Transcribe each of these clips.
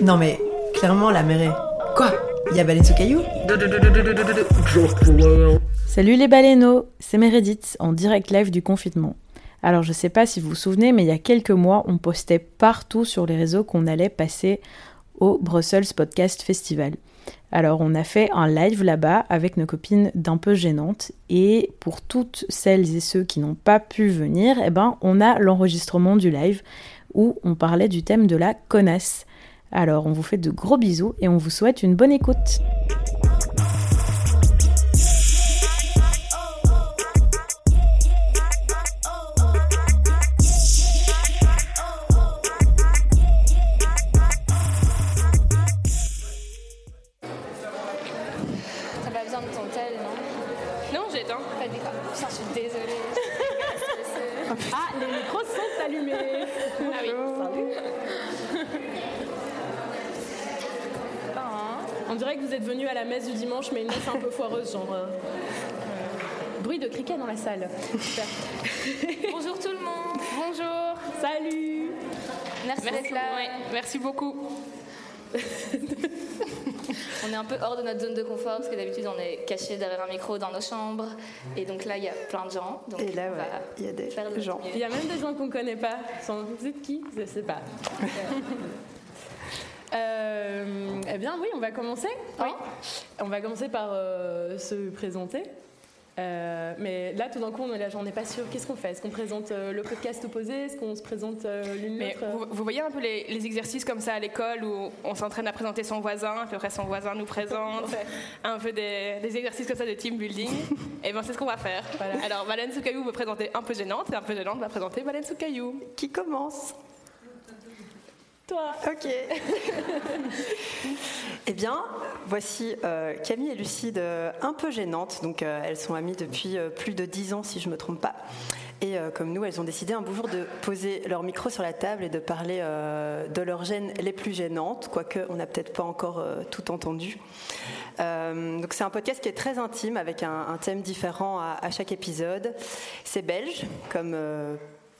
Non mais, clairement, la mer est... Quoi? Il y a baleine sous caillou Salut les baleineaux, c'est Meredith en direct live du confinement. Alors je sais pas si vous vous souvenez, mais il y a quelques mois, on postait partout sur les réseaux qu'on allait passer au Brussels Podcast Festival. Alors on a fait un live là-bas avec nos copines d'un peu gênantes et pour toutes celles et ceux qui n'ont pas pu venir, eh ben on a l'enregistrement du live où on parlait du thème de la connasse. Alors on vous fait de gros bisous et on vous souhaite une bonne écoute. On dirait que vous êtes venus à la messe du dimanche, mais une messe un peu foireuse, genre. euh, bruit de criquet dans la salle. Bonjour tout le monde. Bonjour. Salut Merci, Merci, d'être là. ouais, merci beaucoup. On est un peu hors de notre zone de confort parce que d'habitude on est caché derrière un micro dans nos chambres et donc là il y a plein de gens. Donc Et là, ouais, il y a des gens. Il y a même des gens qu'on connaît pas. Vous êtes qui? Je sais pas. Euh, eh bien, oui, on va commencer. Oui. On va commencer par euh, se présenter. Euh, mais là, tout d'un coup, on est là, j'en ai pas sûr. Qu'est-ce qu'on fait? Est-ce qu'on présente euh, le podcast opposé? Est-ce qu'on se présente euh, l'une Mais l'autre? vous, vous voyez un peu les, les exercices comme ça à l'école où on s'entraîne à présenter son voisin, puis après son voisin nous présente, un peu des, des exercices comme ça de team building. Et ben c'est ce qu'on va faire. Alors Valène Soukaïou va présenter un peu gênante et un peu gênante va présenter Valène Soukaïou. Qui commence? Toi Ok. eh bien, voici euh, Camille et Lucide, euh, un peu gênantes. Donc, euh, elles sont amies depuis plus de 10 ans, si je ne me trompe pas. Et comme nous, elles ont décidé un beau jour de poser leur micro sur la table et de parler de leurs gênes les plus gênantes, quoique on n'a peut-être pas encore tout entendu. C'est un podcast qui est très intime avec un, thème différent à, chaque épisode. C'est belge, comme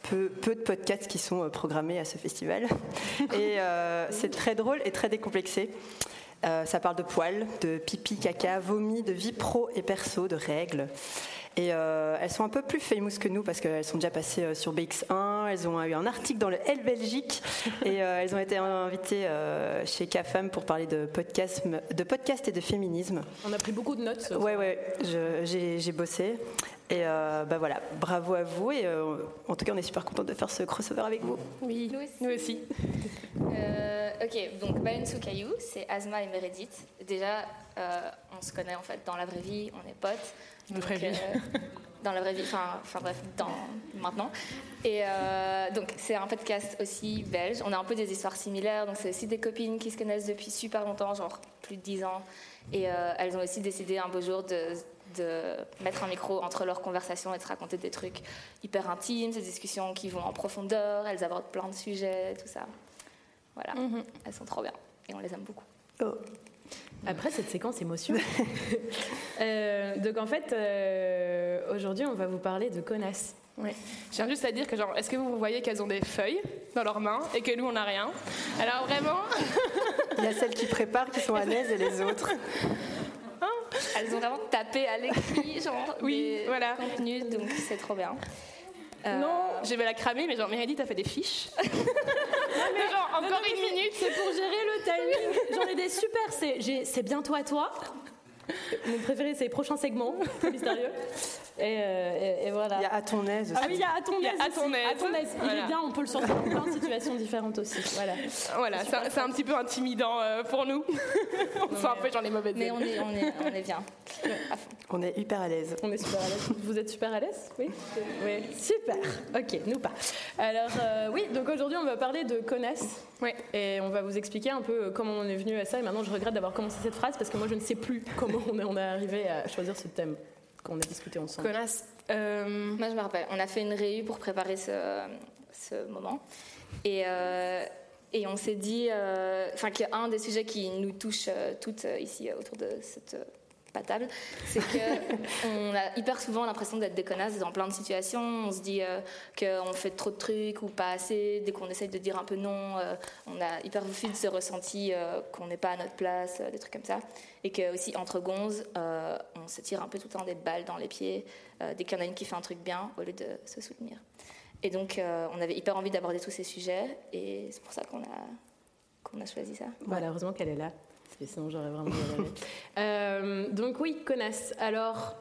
peu, peu de podcasts qui sont euh, programmés à ce festival. Et euh, c'est très drôle et très décomplexé. Euh, ça parle de poils, de pipi, caca, vomi, de vie pro et perso, de règles. Et euh, elles sont un peu plus famous que nous parce qu'elles sont déjà passées sur BX1, elles ont eu un article dans le L Belgique et elles ont été invitées chez CAFAM pour parler de podcast, de podcast et de féminisme. On a pris beaucoup de notes. Ouais, ouais, j'ai bossé. Et euh, bah voilà, bravo à vous. Et euh, en tout cas, on est super contente de faire ce crossover avec vous. Oui, Nous aussi. nous aussi. Euh, ok, donc Baleine sous caillou, c'est Asma et Meredith. Déjà, euh, on se connaît en fait dans la vraie vie, on est potes. Dans la vraie vie. euh, dans la vraie vie, enfin, enfin bref, dans, maintenant. Et euh, donc c'est un podcast aussi belge. On a un peu des histoires similaires, donc c'est aussi des copines qui se connaissent depuis super longtemps, genre plus de 10 ans. Et euh, elles ont aussi décidé un beau jour de, de mettre un micro entre leurs conversations et de se raconter des trucs hyper intimes, des discussions qui vont en profondeur, elles abordent plein de sujets, tout ça. Voilà, elles sont trop bien et on les aime beaucoup. Oh. Après cette séquence émotion. Euh, donc en fait, euh, aujourd'hui, on va vous parler de connasses. Je tiens juste à dire que genre, est-ce que vous voyez qu'elles ont des feuilles dans leurs mains et que nous on n'a rien? Alors vraiment, Il y a celles qui préparent qui sont à l'aise et les autres. Elles ont vraiment tapé à l'écrit, genre, Oui, voilà. contenus, donc c'est trop bien. Euh, non, je vais la cramer, mais genre Meredith a fait des fiches. genre encore une minute. C'est pour gérer le timing. J'en ai des super. C'est bientôt à toi. Mon préféré, c'est prochain segment, mystérieux. Et, euh, et- et voilà. Il y a à ton aise aussi. Ah oui, il y a à ton Il aise. à ton aussi. aise. À ton aise. Il Voilà. est bien, on peut le sortir dans plein de situations différentes aussi. Voilà. Voilà, c'est un, petit peu intimidant euh, pour nous. on sent un peu genre les mauvaises mais on est, on est, on est bien. On est hyper à l'aise. On est super à l'aise. Vous êtes super à l'aise? Oui Oui. Super. Ok, nous pas. Alors, euh, oui, donc aujourd'hui, on va parler de connasse. Ouais. Et on va vous expliquer un peu comment on est venu à ça. Et maintenant, je regrette d'avoir commencé cette phrase parce que moi, je ne sais plus comment on est, on est arrivé à choisir ce thème qu'on a discuté ensemble. Connasse. Euh, Moi, je me rappelle, on a fait une réu pour préparer ce, ce moment. Et, euh, et on s'est dit euh, enfin, qu'il y a un des sujets qui nous touche euh, toutes ici autour de cette euh, table, c'est qu'on a hyper souvent l'impression d'être des connasses dans plein de situations. On se dit euh, qu'on fait trop de trucs ou pas assez. Dès qu'on essaye de dire un peu non, euh, on a hyper vite ce ressenti euh, qu'on n'est pas à notre place, des trucs comme ça. Et que aussi entre gonzes, on se tire un peu tout le temps des balles dans les pieds dès qu'il y en a une qui fait un truc bien au lieu de se soutenir. Et donc, on avait hyper envie d'aborder tous ces sujets et c'est pour ça qu'on a, qu'on a choisi ça. Voilà, heureusement qu'elle est là sinon j'aurais vraiment euh, donc oui, connasse. Alors,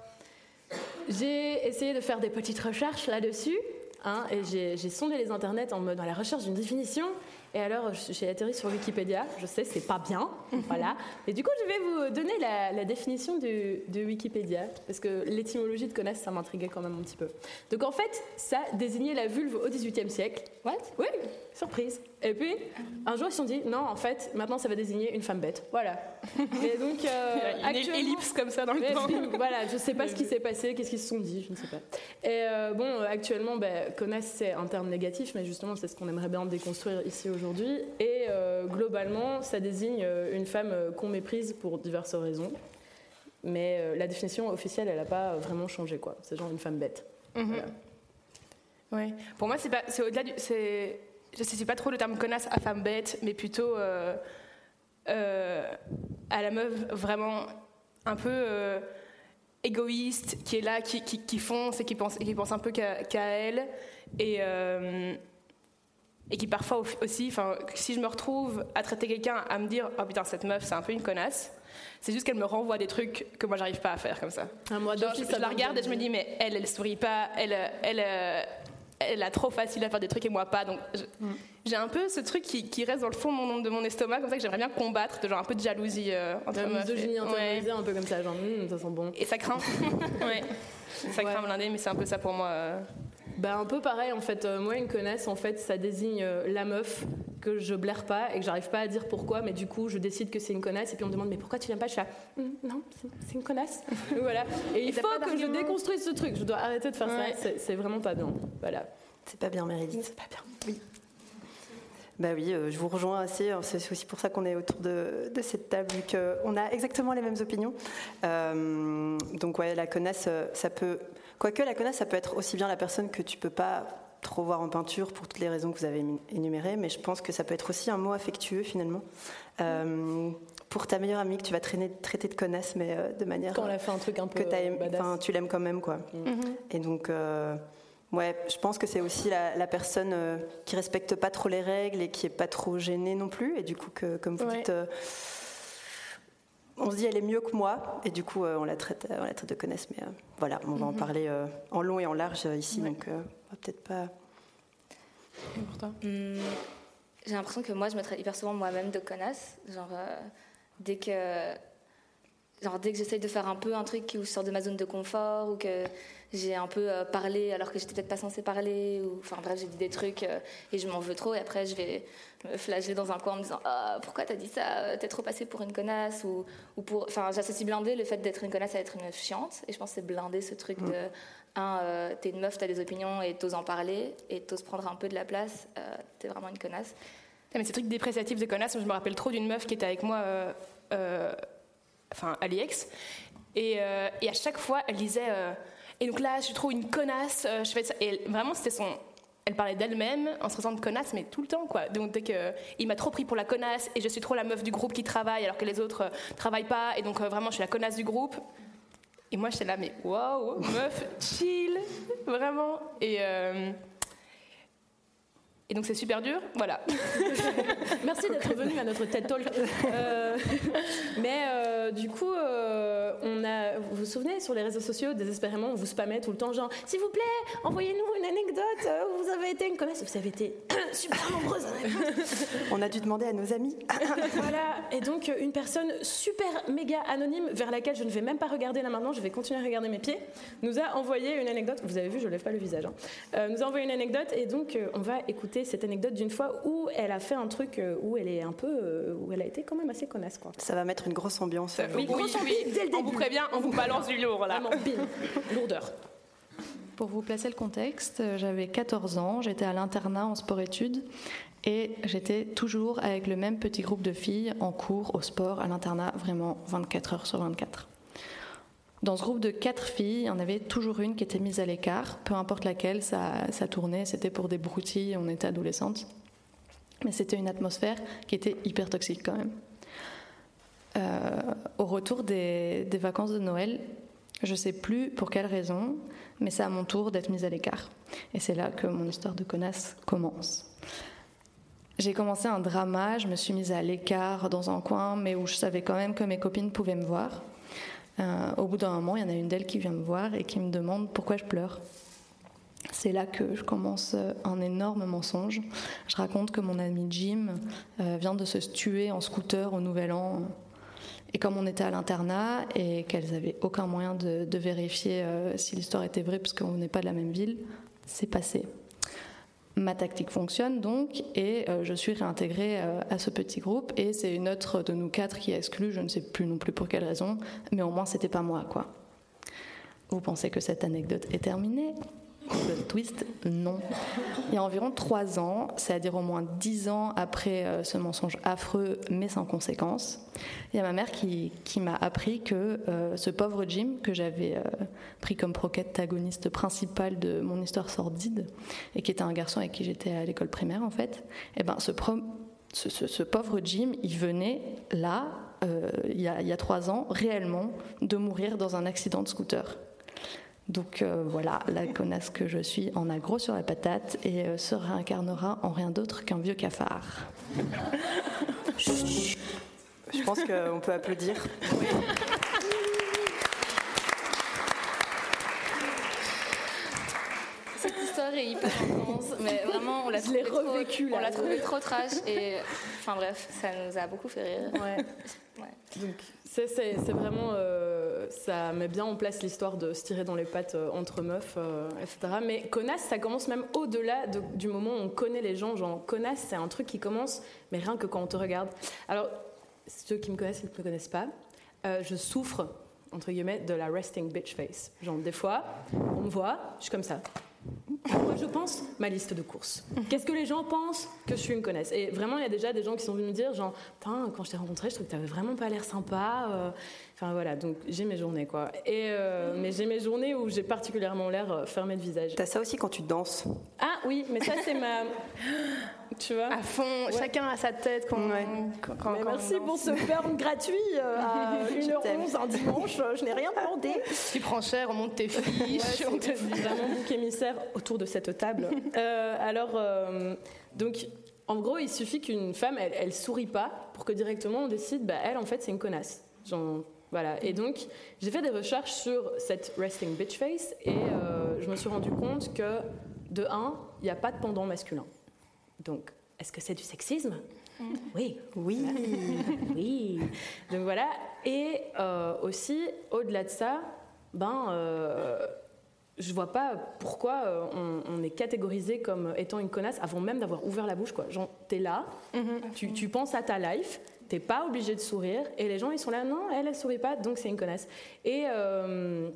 j'ai essayé de faire des petites recherches là-dessus. Hein, et j'ai sondé les internets en mode dans la recherche d'une définition et alors, j'ai atterri sur Wikipédia. Je sais, c'est pas bien, voilà. Et du coup, je vais vous donner la, définition de, de, Wikipédia, parce que l'étymologie de connasse, ça m'intriguait quand même un petit peu. Donc, en fait, ça désignait la vulve au XVIIIe siècle. What? Oui, surprise. Et puis, un jour, ils se sont dit, non, en fait, maintenant, ça va désigner une femme bête. Voilà. Et donc, euh, une ellipse comme ça dans le temps. voilà, je sais pas ce qui s'est passé, qu'est-ce qu'ils se sont dit, je ne sais pas. Et euh, bon, actuellement, ben, connasse, c'est un terme négatif, mais justement, c'est ce qu'on aimerait bien déconstruire ici aujourd'hui. Et euh, globalement, ça désigne euh, une femme euh, qu'on méprise pour diverses raisons. Mais la définition officielle, elle n'a pas vraiment changé, quoi. C'est genre une femme bête. Mhm. Oui. Pour moi, c'est pas, c'est au-delà du, c'est, je sais pas trop le terme connasse à femme bête, mais plutôt à la meuf vraiment un peu égoïste, qui est là, qui, qui, fonce et qui pense, et qui pense un peu qu'à, elle. Et et qui parfois aussi, enfin, si je me retrouve à traiter quelqu'un, à me dire, oh putain, cette meuf, c'est un peu une connasse, c'est juste qu'elle me renvoie des trucs que moi, j'arrive pas à faire comme ça. Un mois Genre, je, je la regarde et je me dis, mais elle, elle sourit pas, elle, elle, elle, a trop facile à faire des trucs et moi pas. Donc, mm. j'ai un peu ce truc qui, qui, reste dans le fond de mon, de mon estomac, comme ça, que j'aimerais bien combattre, de genre un peu de jalousie euh, entre meufs. Misogynie intériorisée, un peu comme ça, genre, mm, ça sent bon. Et ça craint. ouais. Ça craint blindé, mais c'est un peu ça pour moi. Euh. Bah, un peu pareil en fait. Euh, moi, une connasse, en fait, ça désigne euh, la meuf que je blaire pas et que j'arrive pas à dire pourquoi, mais du coup, je décide que c'est une connasse et puis on me demande mais pourquoi tu viens pas? Je fais hum, non, c'est une connasse. voilà. Et, il faut que je déconstruise ce truc. Je dois arrêter de faire ça. C'est vraiment pas bien. Voilà. C'est pas bien, Meredith. C'est pas bien. Oui. Bah oui, euh, je vous rejoins assez. Hein. C'est aussi pour ça qu'on est autour de, cette table, vu qu'on a exactement les mêmes opinions. donc ouais, la connasse, ça peut Quoique la connasse, ça peut être aussi bien la personne que tu peux pas trop voir en peinture pour toutes les raisons que vous avez énumérées, mais je pense que ça peut être aussi un mot affectueux finalement. Euh, pour ta meilleure amie que tu vas traîner, traiter de connasse, mais euh, de manière. Quand elle a fait un truc un peu. Que tu l'aimes quand même, quoi. Mm. Et donc. Euh, ouais, je pense que c'est aussi la, personne qui respecte pas trop les règles et qui est pas trop gênée non plus. Et du coup, que, comme vous dites, on se dit elle est mieux que moi. Et du coup euh, on la traite on la traite de connaisse mais euh, voilà on va en mhm. parler euh, en long et en large ici. Donc on va peut-être pas hmm, j'ai l'impression que moi je me traite hyper souvent moi-même de connasse. Genre dès que genre dès que j'essaye de faire un peu un truc qui sort de ma zone de confort ou que j'ai un peu euh, parlé alors que j'étais peut-être pas censée parler ou enfin bref j'ai dit des trucs euh, et je m'en veux trop. Et après je vais me flageller dans un coin en me disant ah pourquoi t'as dit ça? Euh, t'es trop passé pour une connasse ou, ou pour enfin j'associe blindé le fait d'être une connasse à être une meuf chiante. Et je pense que c'est blindé ce truc de un t'es une meuf t'as des opinions et t'oses en parler et t'oses prendre un peu de la place t'es vraiment une connasse. Mais ces trucs dépréciatifs de connasse je me rappelle trop d'une meuf qui était avec moi enfin à l'IEX et, et, à chaque fois elle disait et donc là, je suis trop une connasse, euh, je fais ça. Et vraiment, c'était son. Elle parlait d'elle-même en se faisant de connasse, mais tout le temps, quoi. Donc, dès que il m'a trop pris pour la connasse et je suis trop la meuf du groupe qui travaille alors que les autres euh, travaillent pas, et donc euh, vraiment, je suis la connasse du groupe. Et moi, j'étais là, mais waouh, meuf, chill, vraiment. Et. Et donc c'est super dur, voilà. Merci d'être venu à notre TED Talk. Euh, mais euh, du coup, euh, on a, vous vous souvenez, sur les réseaux sociaux, désespérément, on vous spammait tout le temps, genre, s'il vous plaît, envoyez-nous une anecdote où vous avez été une connaisse. Vous avez été super nombreuses. on a dû demander à nos amis. voilà, et donc une personne super méga anonyme, vers laquelle je ne vais même pas regarder là maintenant, je vais continuer à regarder mes pieds, nous a envoyé une anecdote. Vous avez vu, je lève pas le visage. Hein. nous a envoyé une anecdote, et donc on va écouter cette anecdote d'une fois où elle a fait un truc euh, où elle est un peu, euh, où elle a été quand même assez connasse quoi. Ça va mettre une grosse ambiance. oui, grosse ambiance dès le début. On vous prévient, on vous balance du lourd là. Vraiment, lourdeur. Pour vous placer le contexte, euh, j'avais 14 ans, j'étais à l'internat en sport-études et j'étais toujours avec le même petit groupe de filles en cours, au sport, à l'internat, vraiment 24 heures sur 24. Dans ce groupe de quatre filles, il y en avait toujours une qui était mise à l'écart, peu importe laquelle, ça, ça tournait, c'était pour des broutilles, on était adolescentes. Mais c'était une atmosphère qui était hyper toxique quand même. Euh, au retour des, vacances de Noël, je sais plus pour quelle raison, mais c'est à mon tour d'être mise à l'écart. Et c'est là que mon histoire de connasse commence. J'ai commencé un drama, je me suis mise à l'écart dans un coin, mais où je savais quand même que mes copines pouvaient me voir. Euh, au bout d'un moment, il y en a une d'elles qui vient me voir et qui me demande pourquoi je pleure. C'est là que je commence un énorme mensonge. Je raconte que mon ami Jim euh, vient de se tuer en scooter au Nouvel An. Et comme on était à l'internat et qu'elles n'avaient aucun moyen de, vérifier euh, si l'histoire était vraie, parce qu'on n'est pas de la même ville, c'est passé. Ma tactique fonctionne donc et euh, je suis réintégrée euh, à ce petit groupe et c'est une autre de nous quatre qui est exclue, je ne sais plus non plus pour quelle raison, mais au moins c'était pas moi quoi. Vous pensez que cette anecdote est terminée? Twist, non. Il y a environ trois ans, c'est-à-dire au moins dix ans après euh, ce mensonge affreux mais sans conséquence, il y a ma mère qui, m'a appris que euh, ce pauvre Jim, que j'avais euh, pris comme protagoniste principal de mon histoire sordide, et qui était un garçon avec qui j'étais à l'école primaire en fait, eh ben ce, pauvre Jim, il venait là, il y, a, y a trois ans, réellement, de mourir dans un accident de scooter. Donc euh, voilà, la connasse que je suis en a gros sur la patate et euh, se réincarnera en rien d'autre qu'un vieux cafard. je pense qu'on peut applaudir. Cette histoire est hyper intense, mais vraiment on l'a trouvé, revécu, on l'a trouvé trop trash et enfin bref, ça nous a beaucoup fait rire. Ouais. Donc c'est vraiment, euh, ça met bien en place l'histoire de se tirer dans les pattes euh, entre meufs, euh, etc. Mais connasse, ça commence même au-delà du moment où on connaît les gens. Genre connasse, c'est un truc qui commence, mais rien que quand on te regarde. Alors ceux qui me connaissent, ils ne me connaissent pas. je souffre entre guillemets de la resting bitch face. Genre des fois, on me voit, je suis comme ça. Moi, je pense? Ma liste de courses. Qu'est-ce que les gens pensent que je suis une connaisse Et vraiment, il y a déjà des gens qui sont venus me dire, genre, quand je t'ai rencontré, je trouve que t'avais vraiment pas l'air sympa. Euh. Enfin voilà, donc j'ai mes journées quoi. Et euh, mais j'ai mes journées où j'ai particulièrement l'air euh, fermé de visage. T'as ça aussi quand tu danses Ah oui, mais ça c'est ma. Tu vois À fond, chacun a sa tête quand, quand, Merci pour ce burn gratuit à 1h11 un dimanche, je n'ai rien demandé. Tu prends cher, on monte tes fiches, on te dit vraiment bouc émissaire autour de cette table. alors, donc, en gros, il suffit qu'une femme, elle, elle sourit pas pour que directement on décide, bah elle en fait c'est une connasse. Genre, voilà. Et donc, j'ai fait des recherches sur cette resting bitch face et euh, je me suis rendu compte que, de un, il n'y a pas de pendant masculin. Donc, est-ce que c'est du sexisme? Oui. Oui. oui. Donc voilà. Et euh, aussi, au-delà de ça, ben, euh, je vois pas pourquoi euh, on, est catégorisé comme étant une connasse avant même d'avoir ouvert la bouche. Quoi. Genre, t'es là, mm-hmm. tu, tu penses à ta life, t'es pas obligé de sourire. Et les gens, ils sont là, non, elle, elle sourit pas, donc c'est une connasse. Et euh,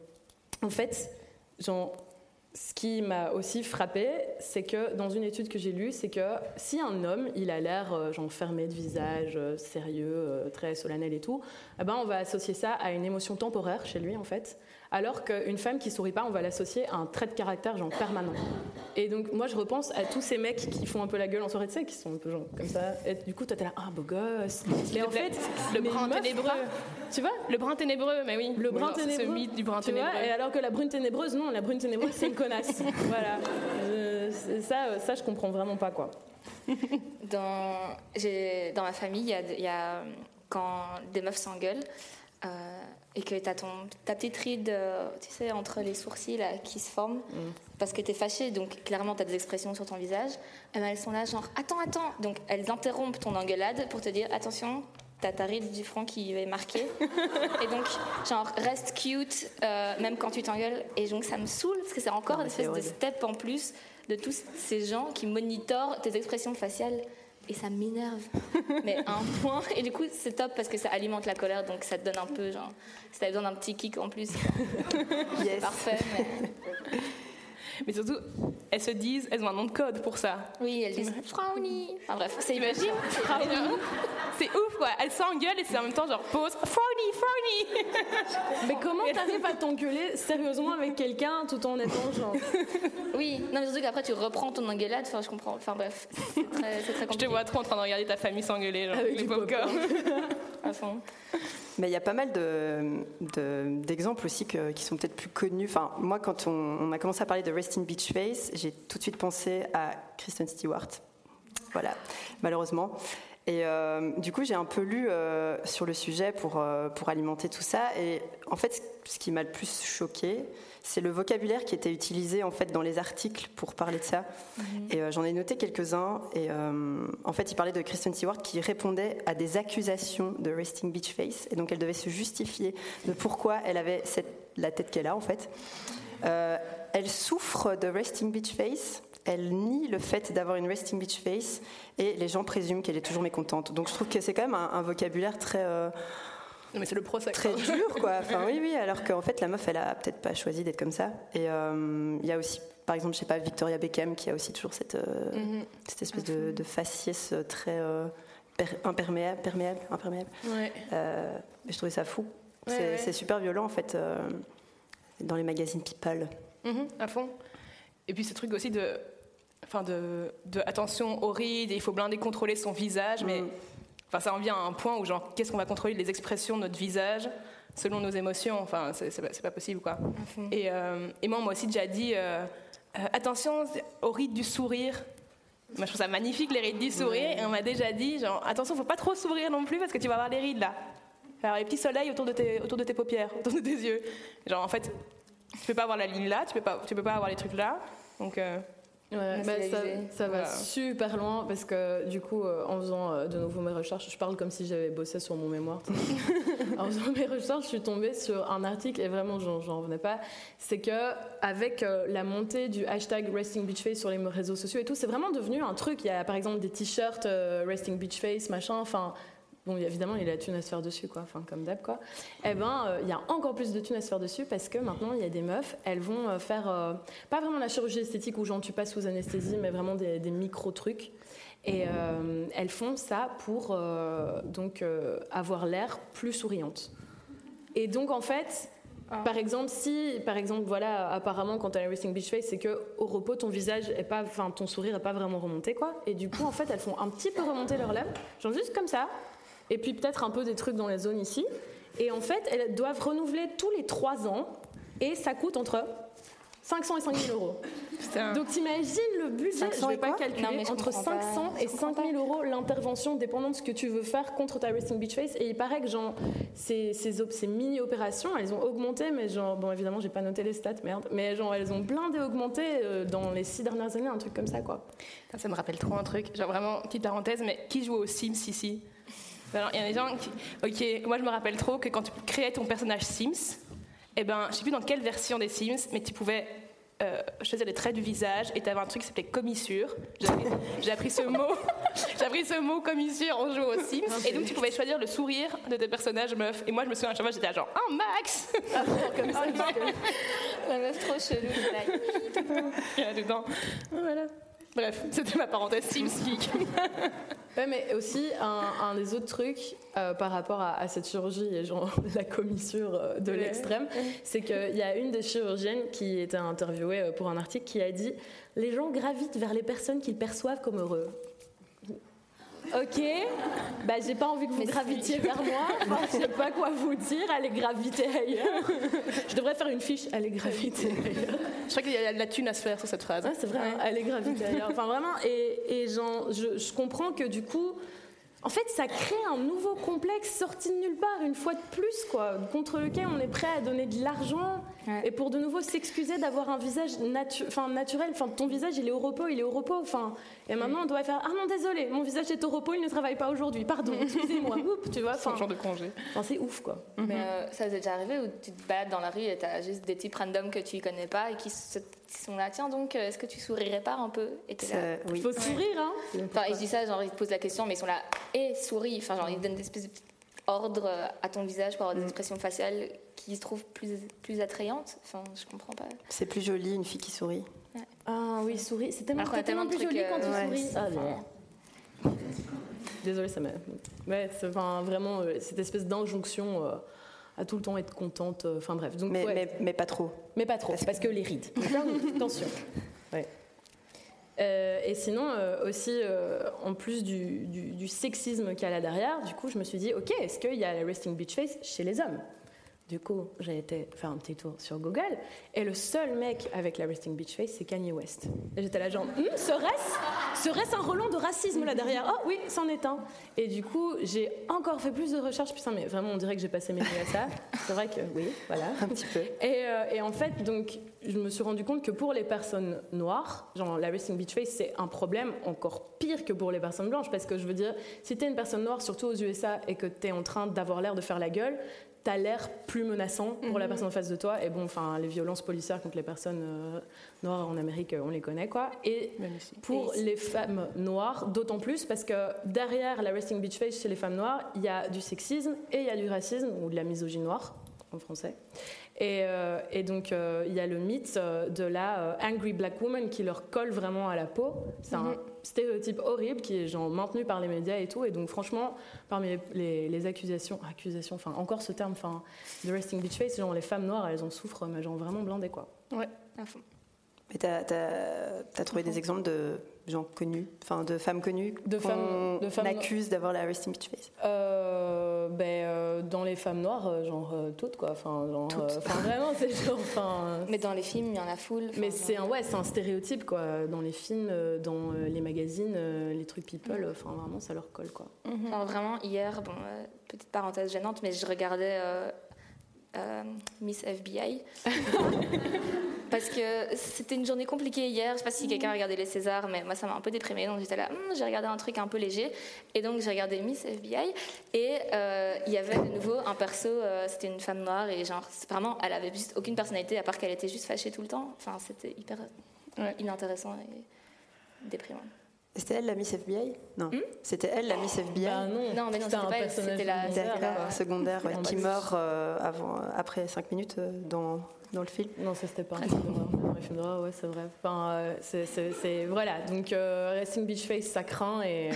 en fait, ce qui m'a aussi frappé, c'est que dans une étude que j'ai lue, c'est que si un homme, il a l'air euh, fermé de visage, euh, sérieux, très solennel et tout, eh ben on va associer ça à une émotion temporaire chez lui en fait alors qu'une femme qui sourit pas, on va l'associer à un trait de caractère genre permanent. Et donc moi je repense à tous ces mecs qui font un peu la gueule en soirée de sais, qui sont un peu genre comme ça. Et du coup toi t'es là, ah beau gosse. Mais en fait, le brun ténébreux. Tu vois Le brun ténébreux, mais oui. Le brun ténébreux. Ce mythe du brun ténébreux. et alors que la brune ténébreuse, non, la brune ténébreuse c'est une connasse. voilà. ça, ça je comprends vraiment pas quoi. Dans, dans ma famille, il y, a, quand des meufs s'engueulent. Euh, et que tu as ta petite ride, euh, tu sais, entre les sourcils là, qui se forment, mm. parce que tu es fâché, donc clairement tu as des expressions sur ton visage, ben, elles sont là genre attends, attends. Donc elles interrompent ton engueulade pour te dire attention, t'as ta ride du front qui est marquée. et donc, genre, reste cute, euh, même quand tu t'engueules. Et donc, ça me saoule, parce que c'est encore une espèce de step en plus de tous ces gens qui monitorent tes expressions faciales et ça m'énerve. mais un point. Et du coup, c'est top parce que ça alimente la colère, donc ça te donne un peu, genre, si t'as besoin d'un petit kick en plus, yes. parfait. Mais... surtout, elles se disent, elles ont un nom de code pour ça. Oui, elles disent Frowny. Enfin bref, c'est imagine. c'est ouf quoi. Elles s'engueulent et c'est en même temps genre pause Frowny. Frowny Mais comment t'arrives à t'engueuler sérieusement avec quelqu'un tout en étant genre. Oui, non, mais surtout qu'après tu reprends ton engueulade, enfin je comprends. Enfin bref, c'est très, c'est très Je te compliqué. vois trop en train de regarder ta famille s'engueuler, genre, Avec les du popcorn. À fond. Mais il y a pas mal de- de- d'exemples aussi que- qui sont peut-être plus connus. Enfin, moi, quand on, on a commencé à parler de Resting Beach Face, j'ai tout de suite pensé à Kristen Stewart. Voilà, malheureusement. Et euh, du coup, j'ai un peu lu euh, sur le sujet pour, euh, pour alimenter tout ça. Et en fait, ce qui m'a le plus choqué, c'est le vocabulaire qui était utilisé en fait dans les articles pour parler de ça. Et euh, j'en ai noté quelques-uns. Et en fait, il parlait de Kristen Stewart qui répondait à des accusations de resting beach face. Et donc, elle devait se justifier de pourquoi elle avait cette- la tête qu'elle a en fait. Euh, elle souffre de resting beach face. Elle nie le fait d'avoir une resting beach face et les gens présument qu'elle est toujours mécontente. Donc je trouve que c'est quand même un, un vocabulaire très euh, Non, mais c'est le procès. très dur, quoi. Enfin, oui, oui, alors qu'en fait, la meuf, elle a peut-être pas choisi d'être comme ça. Et euh, il y a aussi, par exemple, je sais pas, Victoria Beckham qui a aussi toujours cette, euh, cette espèce de, de faciès très euh, per- imperméable, perméable, imperméable. Ouais. Je trouvais ça fou. Ouais, c'est ouais. super violent, en fait, dans les magazines People. Mhm, à fond. Et puis ce truc aussi de, enfin de, de attention aux rides, et il faut blinder contrôler son visage, mais Mm. enfin ça en vient à un point où genre qu'est-ce qu'on va contrôler les expressions de notre visage selon nos émotions. Enfin c'est c'est pas, c'est pas possible quoi. Et, euh, et moi on m'a aussi déjà dit euh, euh, attention aux rides du sourire. Moi je trouve ça magnifique les rides du sourire et on m'a déjà dit genre attention faut pas trop sourire non plus parce que tu vas avoir les rides là. Avoir les petits soleils autour de tes, autour de tes paupières, autour de tes yeux. Genre en fait tu peux pas avoir la ligne là, tu peux pas, tu peux pas avoir les trucs là. Donc, euh, Ouais, bah, ça, va Voilà. super loin parce que du coup, euh, en faisant euh, de nouveau mes recherches, je parle comme si j'avais bossé sur mon mémoire. en faisant mes recherches, je suis tombée sur un article et vraiment, j'en revenais pas. C'est que avec euh, la montée du hashtag Resting Beach Face sur les réseaux sociaux et tout, c'est vraiment devenu un truc. Il y a par exemple des t-shirts Resting Beach Face, machin. Enfin, bon, évidemment, il y a la thune à se faire dessus, quoi. Enfin, comme d'hab, quoi. Eh ben, euh, il y a encore plus de thunes à se faire dessus parce que maintenant, il y a des meufs, elles vont euh, faire euh, pas vraiment la chirurgie esthétique où genre tu passes sous anesthésie, mais vraiment des, des micro-trucs. Et euh, elles font ça pour donc avoir l'air plus souriante. Et donc en fait, par exemple, si par exemple voilà, apparemment quand tu as un resting beach face, c'est que au repos ton visage est pas, enfin ton sourire est pas vraiment remonté quoi. Et du coup en fait elles font un petit peu remonter leurs lèvres, genre juste comme ça. Et puis peut-être un peu des trucs dans les zones ici. Et en fait elles doivent renouveler tous les trois ans et ça coûte entre 500 et 5000 euros. putain. Donc t'imagines le budget, 500 je vais pas calculer, Non, je entre comprends pas. 500 et Je comprends 5000 euros l'intervention dépendant de ce que tu veux faire contre ta resting beach face. Et il paraît que genre, ces, ces, op- ces mini-opérations, elles ont augmenté, mais genre, bon évidemment j'ai pas noté les stats, merde, mais genre elles ont blindé augmenté euh, dans les six dernières années, un truc comme ça quoi. Ça, ça me rappelle trop un truc. Genre vraiment, petite parenthèse, mais qui joue aux Sims ici? Il y a des gens qui. Ok, moi je me rappelle trop que quand tu créais ton personnage Sims, eh ben, je sais plus dans quelle version des Sims, mais tu pouvais. Euh, choisir les traits du visage et tu avais un truc qui s'appelait commissure. J'ai appris, ce mot. J'ai appris ce mot commissure en jouant aux Sims. Et donc tu pouvais choisir le sourire de tes personnages meufs. Et moi je me souviens à chaque fois j'étais genre un max. comme ça, La meuf trop chelou. Il y a dedans. Voilà. Bref, c'était ma parenthèse Sims geek. Ouais, mais aussi un, un des autres trucs euh, par rapport à, à cette chirurgie et genre la commissure euh, de Ouais. l'extrême, c'est qu'il y a une des chirurgiennes qui était interviewée euh, pour un article qui a dit les gens gravitent vers les personnes qu'ils perçoivent comme heureux. Ok, bah j'ai pas envie que vous Mais si. gravitiez vers moi. Enfin, je sais pas quoi vous dire. Allez graviter ailleurs. Je devrais faire une fiche. Allez graviter ailleurs. Je crois qu'il y a de la thune à se faire sur cette phrase. Ouais, c'est vrai, hein, elle est gravité ailleurs. Enfin, vraiment, et, et genre, je, je comprends que du coup, en fait, ça crée un nouveau complexe sorti de nulle part, une fois de plus, quoi, contre lequel on est prêt à donner de l'argent Ouais. et pour de nouveau s'excuser d'avoir un visage natu- enfin, naturel. Enfin, ton visage, il est au repos, il est au repos. Enfin, et maintenant, on doit faire Ah non, désolé, mon visage est au repos, il ne travaille pas aujourd'hui. Pardon, excusez-moi. Oups, tu vois, C'est un enfin, genre de congé. enfin, c'est ouf, quoi. Mais euh, ça vous est déjà arrivé où tu te balades dans la rue et t'as juste des types random que tu connais pas et qui, se- qui sont là, tiens donc, euh, est-ce que tu sourirais pas un peu? Et là. Oui. Faut sourire, hein. Enfin, et je dis ça, genre, ils te posent la question, mais ils sont là, et souris. Enfin, genre, ils donnent des espèces à ton visage pour avoir des expressions faciales qui se trouvent plus, plus attrayantes. Enfin, je comprends pas. C'est plus joli une fille qui sourit. Ah oui, souris. C'est tellement, plus joli quand tu euh, souris. ouais, Ah, non. Désolée, ça m'a. Ouais, c'est enfin, vraiment euh, cette espèce d'injonction euh, à tout le temps être contente. Enfin bref. Donc, mais, mais, mais, pas trop. Mais pas trop, parce, que, les rides. Attention. Euh, et sinon, euh, aussi, euh, en plus du, du, du sexisme qu'il y a là derrière, du coup, je me suis dit, ok, est-ce qu'il y a la resting bitch face chez les hommes? Du coup, j'ai été faire un petit tour sur Google et le seul mec avec la resting beach face, c'est Kanye West. Et j'étais là genre, hm, serait-ce serait un relent de racisme là derrière? Oh oui, c'en est un. Et du coup, j'ai encore fait plus de recherches. Putain, mais vraiment, on dirait que j'ai passé mes nuits à ça. C'est vrai que oui, voilà. Un petit peu. Et, euh, et, en fait, donc, je me suis rendu compte que pour les personnes noires, genre la resting beach face, c'est un problème encore pire que pour les personnes blanches. Parce que je veux dire, si t'es une personne noire, surtout aux USA, et que t'es en train d'avoir l'air de faire la gueule, t'as l'air plus menaçant pour la mhm. personne en face de toi. Et bon, enfin, les violences policières contre les personnes euh, noires en Amérique, on les connaît, quoi. Et pour les femmes noires, d'autant plus parce que derrière la resting beach face chez les femmes noires, il y a du sexisme et il y a du racisme ou de la misogynie noire en français. Et, euh, et donc, euh, il y a le mythe de la angry black woman qui leur colle vraiment à la peau. C'est un mhm. stéréotype horrible qui est genre maintenu par les médias et tout. Et donc, franchement, parmi les, accusations, accusations, enfin, encore ce terme, enfin, de resting bitch face, genre les femmes noires, elles en souffrent, mais genre vraiment blindées, quoi. Ouais, à fond. Mais t'as as, trouvé des exemples de gens connus, enfin de femmes connues de femmes, de femmes accuse d'avoir la resting bitch face euh, ben, euh, Dans les femmes noires, euh, genre toutes quoi. Enfin, genre, vraiment, c'est genre. Mais dans les films, il y en a full. Mais c'est un, ouais, un stéréotype quoi. Dans les films, dans les magazines, les trucs people, enfin vraiment, ça leur colle quoi. Mhm. vraiment, hier, bon, petite parenthèse gênante, mais je regardais Miss FBI. parce que c'était une journée compliquée hier. Je sais pas si quelqu'un a regardé les Césars, mais moi ça m'a un peu déprimée. Donc j'étais là, hmm, j'ai regardé un truc un peu léger. Et donc j'ai regardé Miss FBI. Et euh, il y avait de nouveau un perso, euh, c'était une femme noire. Et genre, vraiment, elle avait juste aucune personnalité à part qu'elle était juste fâchée tout le temps. Enfin, c'était hyper inintéressant et déprimant. C'était elle la Miss FBI Non. Hmm c'était elle la Miss FBI bah non. non, mais non, c'était pas elle, c'était la secondaire, qui meurt euh, avant, après 5 minutes dans dans le film Non, ça c'était pas un film d'horreur. Un film d'horreur, ouais, c'est vrai. Enfin, euh, c'est, voilà. Donc, euh, Racing Beach Face, ça craint et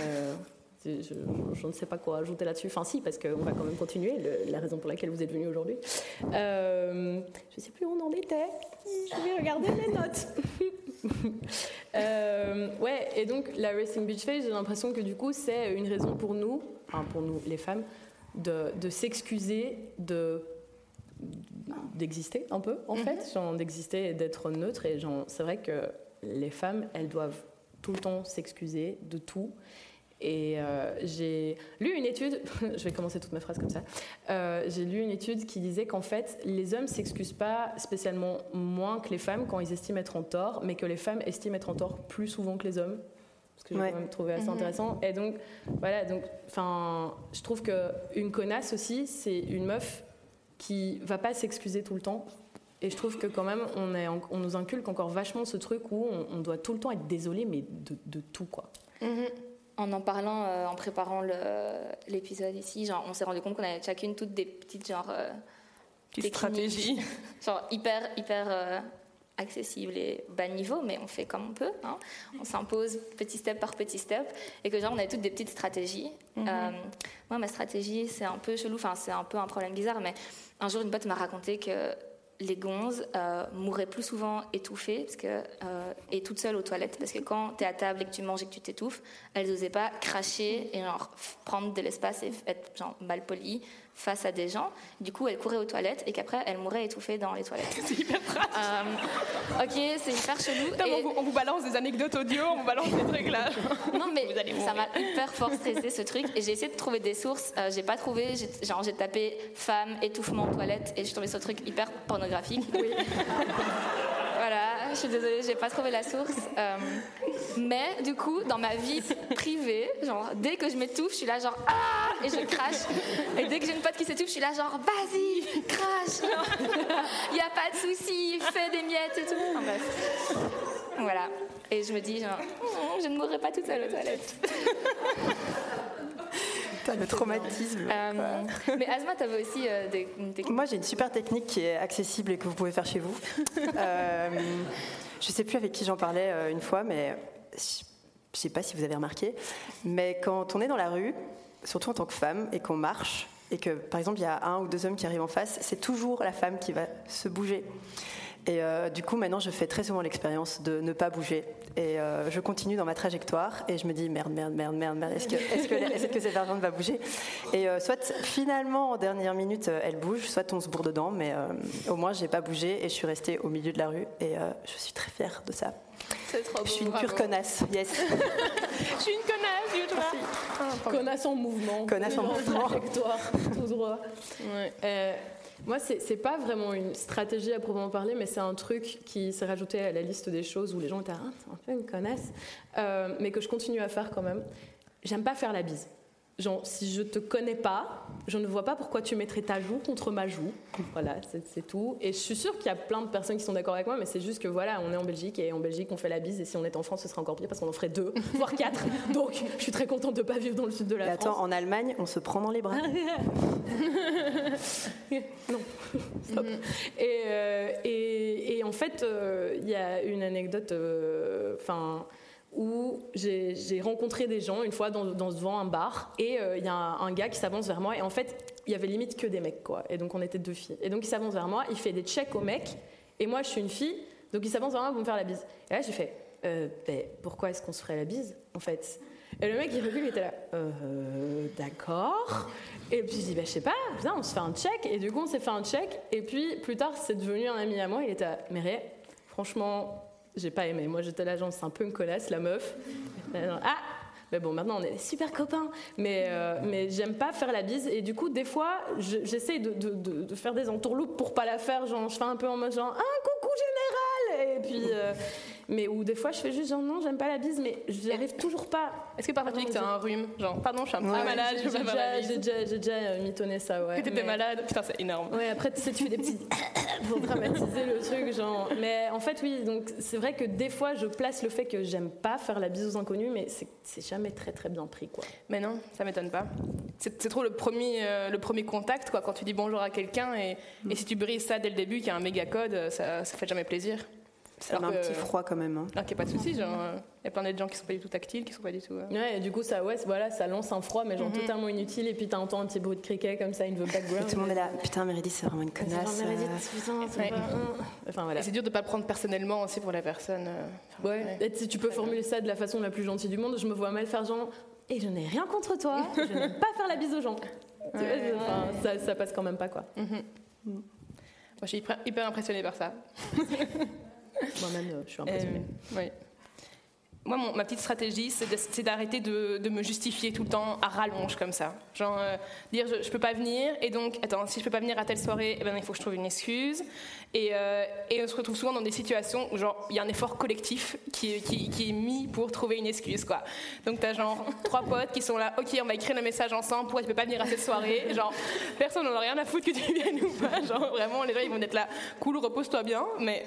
euh, je, ne sais pas quoi ajouter là-dessus. Enfin, si, parce qu'on va quand même continuer. la raison pour laquelle vous êtes venu aujourd'hui. je ne sais plus où on en était. Je vais regarder mes notes. ouais, et donc la Racing Beach Face, j'ai l'impression que du coup, c'est une raison pour nous, enfin pour nous les femmes, de, de s'excuser de d'exister un peu, en fait, mhm. genre d'exister et d'être neutre. Et c'est vrai que les femmes, elles doivent tout le temps s'excuser de tout. Et euh, j'ai lu une étude, je vais commencer toute ma phrase comme ça, euh, j'ai lu une étude qui disait qu'en fait, les hommes s'excusent pas spécialement moins que les femmes quand ils estiment être en tort, mais que les femmes estiment être en tort plus souvent que les hommes. Ce que j'ai quand même trouvé assez mhm. intéressant. Et donc, voilà, donc, je trouve qu'une connasse aussi, c'est une meuf qui va pas s'excuser tout le temps. Et je trouve que quand même, on, est, on nous inculque encore vachement ce truc où on, doit tout le temps être désolé, mais de, de tout, quoi. Mhm. En en parlant, euh, en préparant l'épisode ici, genre, on s'est rendu compte qu'on avait chacune toutes des petites, genre... Euh, stratégies. genre, hyper, hyper... Euh, accessible et bas niveau, mais on fait comme on peut. Hein. On s'impose petit step par petit step et que genre on a toutes des petites stratégies. Mhm. Euh, moi, ma stratégie, c'est un peu chelou, enfin c'est un peu un problème bizarre, mais un jour une pote m'a raconté que les gonzes euh, mouraient plus souvent étouffées parce que, euh, et toutes seules aux toilettes. Parce que quand tu es à table et que tu manges et que tu t'étouffes, elles n'osaient pas cracher et genre, prendre de l'espace et être genre, mal polies face à des gens. Du coup, elles couraient aux toilettes et qu'après, elles mouraient étouffées dans les toilettes. c'est hyper euh, Ok, c'est hyper chelou. on, vous, balance des anecdotes audio, on vous balance des trucs là. non, mais ça m'a hyper fort stressé ce truc et j'ai essayé de trouver des sources. Euh, j'ai pas trouvé, genre j'ai tapé femme, étouffement aux toilettes et je suis tombée sur un truc hyper pornographique. Oui. je suis désolée, j'ai pas trouvé la source. Euh, mais du coup, dans ma vie privée, genre dès que je m'étouffe, je suis là genre ah et je crache. Et dès que j'ai une pote qui s'étouffe, je suis là genre vas-y, crache. Il n'y a pas de souci, fais des miettes et tout. Voilà. Et je me dis genre hmm, je ne mourrai pas toute seule aux toilettes. le traumatisme. Euh, mais Asma, tu avais aussi euh, des, une technique. Moi, j'ai une super technique qui est accessible et que vous pouvez faire chez vous. euh, je sais plus avec qui j'en parlais une fois, mais je sais pas si vous avez remarqué, mais quand on est dans la rue, surtout en tant que femme, et qu'on marche, et que par exemple il y a un ou deux hommes qui arrivent en face, c'est toujours la femme qui va se bouger. Et euh, du coup, maintenant, je fais très souvent l'expérience de ne pas bouger. Et euh, je continue dans ma trajectoire et je me dis merde, merde, merde, merde, merde. Est-ce que, est-ce que, est-ce que cette personne va bouger? Et euh, soit finalement, en dernière minute, elle bouge, soit on se bourre dedans. Mais au moins, j'ai pas bougé et je suis restée au milieu de la rue. Et je suis très fière de ça. C'est trop beau, Je suis une pure connasse. Yes. je suis une connasse, tu vois. Ah, connasse en mouvement. Connasse en mouvement. Trajectoire, tout droit. Ouais. Moi, c'est pas vraiment une stratégie à proprement parler, mais c'est un truc qui s'est rajouté à la liste des choses où les gens étaient ah, un peu une connasse, euh, mais que je continue à faire quand même. J'aime pas faire la bise. Genre, si je te connais pas, je ne vois pas pourquoi tu mettrais ta joue contre ma joue. Voilà, c'est tout. Et je suis sûre qu'il y a plein de personnes qui sont d'accord avec moi, mais c'est juste que voilà, on est en Belgique et en Belgique on fait la bise. Et si on est en France, ce sera encore pire parce qu'on en ferait deux, voire quatre. Donc, je suis très contente de pas vivre dans le sud de la France. Attends, en Allemagne, on se prend dans les bras. non. Stop. Et, euh, et, et, en fait, euh, il y a une anecdote. Euh, enfin où j'ai rencontré des gens une fois dans, devant un bar et euh, il y a un, gars qui s'avance vers moi et en fait il y avait limite que des mecs quoi. Et donc on était deux filles. Et donc il s'avance vers moi il fait des checks aux mecs et moi je suis une fille donc il s'avance vers moi pour me faire la bise. Et là j'ai fait euh, ben, pourquoi est-ce qu'on se ferait la bise en fait? Et le mec il recule il était là euh, d'accord. Et puis je dis ben, je sais pas on se fait un check. Et du coup on s'est fait un check et puis plus tard c'est devenu un ami à moi il était à mais franchement j'ai pas aimé. Moi, j'étais là, c'est un peu une connasse, la meuf. Ah mais bon, maintenant on est super copains, mais, euh, mais j'aime pas faire la bise. Et du coup, des fois, j'essaye de, de, de, faire des entourloupes pour pas la faire. Genre, je fais un peu en mode genre, ah, coucou général Et puis, euh, mais ou des fois je fais juste genre non j'aime pas la bise mais j'y arrive toujours pas est-ce que parfois tu dis que t'as un rhume? Genre pardon je suis un peu malade j'ai déjà, j'ai déjà, déjà mitonné ça ouais que t'étais malade putain c'est énorme ouais après tu sais tu fais des petits pour dramatiser le truc genre. Mais en fait oui donc c'est vrai que des fois je place le fait que j'aime pas faire la bise aux inconnus mais c'est jamais très très bien pris quoi. Mais non ça m'étonne pas. C'est trop le premier euh, le premier contact quoi quand tu dis bonjour à quelqu'un et, et si tu brises ça dès le début qu'il y a un méga code ça ça fait jamais plaisir ça met un petit froid quand même. Hein. Non, qu'il n'y a pas de souci. Il y a plein de gens qui sont pas du tout tactiles, qui sont pas du tout. Euh. Ouais, et du coup, ça, ouais, voilà, ça lance un froid, mais genre mhm. totalement inutile. Et puis t'entends un petit bruit de criquet comme ça, une veut background. Et tout le monde est là. Putain, Meredith, c'est vraiment une connasse. Meredith, putain, c'est Enfin, voilà. C'est dur de pas le prendre personnellement aussi pour la personne. Euh. ouais. Et si tu peux formuler ça de la façon la plus gentille du monde, je me vois mal faire genre. Et je n'ai rien contre toi. je n'aime pas faire la bise aux gens. Tu vois, enfin, ça, ça, passe quand même pas quoi. Mhm. Mm. Moi, je suis hyper impressionnée par ça. Moi-même, euh, je suis impressionnée. Euh, oui. Moi, ma petite stratégie, c'est d'arrêter de, me justifier tout le temps à rallonge comme ça. Genre, euh, dire je, je, peux pas venir, et donc, attends, si je peux pas venir à telle soirée, eh ben, il faut que je trouve une excuse. Et, et on se retrouve souvent dans des situations où, genre, il y a un effort collectif qui, qui, qui, est mis pour trouver une excuse, quoi. Donc, t'as genre trois potes qui sont là, ok, on va écrire le message ensemble, pourquoi tu peux pas venir à cette soirée? Genre, personne n'en a rien à foutre que tu viennes ou pas. Genre, vraiment, les gens, ils vont être là, cool, repose-toi bien, mais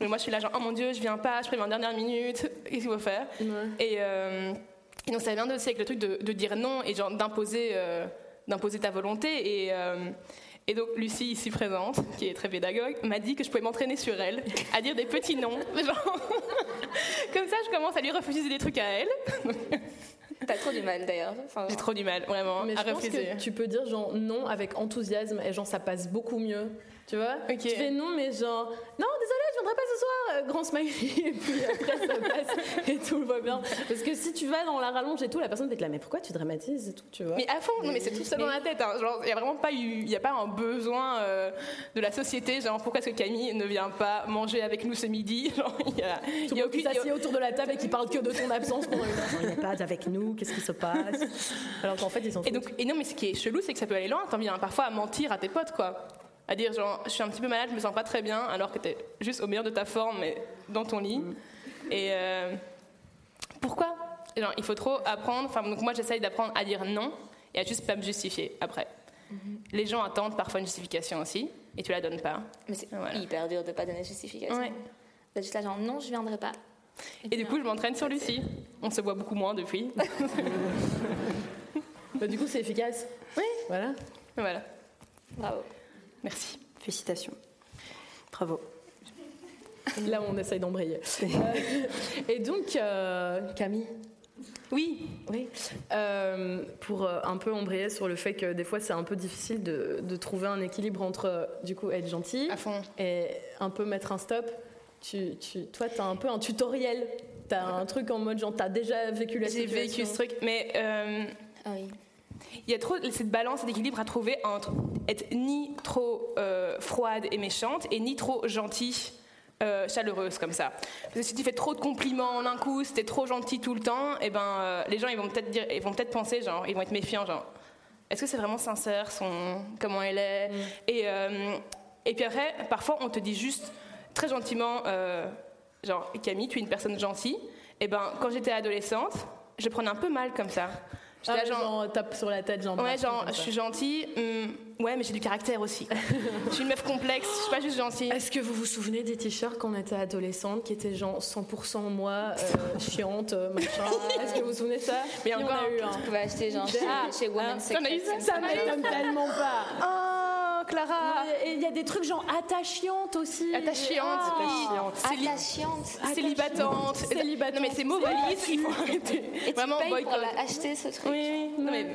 mais moi, je suis là, genre, oh mon Dieu, je viens pas, je préviens en dernière minute, qu'est-ce qu'il faut faire et, euh, et, donc, ça vient aussi avec le truc de, dire non et genre d'imposer, euh, d'imposer ta volonté. Et, euh, et donc, Lucie, ici présente, qui est très pédagogue, m'a dit que je pouvais m'entraîner sur elle, à dire des petits noms. Genre, comme ça, je commence à lui refuser des trucs à elle. T'as trop du mal d'ailleurs. J'ai trop du mal, vraiment, Mais à je pense que tu peux dire genre non avec enthousiasme et genre ça passe beaucoup mieux tu vois Tu fais non, mais genre, non, désolé, je viendrai pas ce soir, euh, grand smiley, et puis après ça passe et tout va bien. Parce que si tu vas dans la rallonge et tout, la personne va être là, mais pourquoi tu dramatises et tout, tu vois Mais à fond, non, mais c'est tout ça dans la tête. Hein. Genre, il n'y a vraiment pas eu, il y a pas un besoin euh, de la société, genre, pourquoi est-ce que Camille ne vient pas manger avec nous ce midi Genre, il y a, y a aucune. s'assied autour de la table et qui parle que de ton absence pendant une heure. Il n'est pas avec nous, qu'est-ce qui se passe? Alors qu'en fait, ils sont. Et donc, et non, mais ce qui est chelou, c'est que ça peut aller loin. T'en viens parfois à mentir à tes potes, quoi à dire genre je suis un petit peu malade, je me sens pas très bien, alors que tu es juste au meilleur de ta forme, mais dans ton lit. Mm. Et euh, pourquoi? Genre, Il faut trop apprendre. Enfin, donc moi j'essaye d'apprendre à dire non et à juste pas me justifier après. Mm-hmm. Les gens attendent parfois une justification aussi, et tu la donnes pas. Mais c'est hyper dur de pas donner de justification. Ouais. juste là genre non, je viendrai pas. Et, du coup, je m'entraîne sur Lucie. On se voit beaucoup moins depuis. bah, du coup, c'est efficace. Oui. Voilà. Voilà. Bravo. Merci. Félicitations. Bravo. Là, on essaye d'embrayer. Et donc, euh, Camille, Oui. Oui. Euh, pour euh, un peu embrayer sur le fait que des fois c'est un peu difficile de, de trouver un équilibre entre du coup être gentil À fond. et un peu mettre un stop. Tu, tu, toi, tu as un peu un tutoriel. Tu as un truc en mode genre, tu as déjà vécu la J'ai situation. vécu ce truc, mais euh, Ah oui. Il y a trop cette balance, cet équilibre à trouver entre être ni trop euh, froide et méchante et ni trop gentille. euh, chaleureuse comme ça. Parce que si tu fais trop de compliments en un coup, si t'es trop gentil tout le temps, et ben euh, les gens ils vont peut-être dire, ils vont peut-être penser genre, ils vont être méfiants genre, est-ce que c'est vraiment sincère son comment elle est? Et euh, et puis après parfois on te dit juste très gentiment genre Camille tu es une personne gentille. Et ben quand j'étais adolescente, je prenais un peu mal comme ça. J'étais Ah, genre, genre, tape sur la tête, genre. Ouais, genre, je suis gentille, hum, ouais, mais j'ai du caractère aussi. je suis une meuf complexe, je suis pas juste gentille. Est-ce que vous vous souvenez des t-shirts quand on était adolescente qui étaient genre 100% moi, euh, chiante, euh, machin Est-ce que vous vous souvenez de ça? Mais encore a eu un. un Tu pouvais acheter genre chez, Ah, chez Women's T'en as Secret. eu ça, Ça m'étonne tellement pas Oh, Clara Et il y a des trucs genre attachantes aussi. Attachante, Ah. Célibatante. Célibatante. Non, mais ces mots valises, il faut arrêter. Et tu Vraiment, payes pour la- acheter ce truc. Oui. Non, mais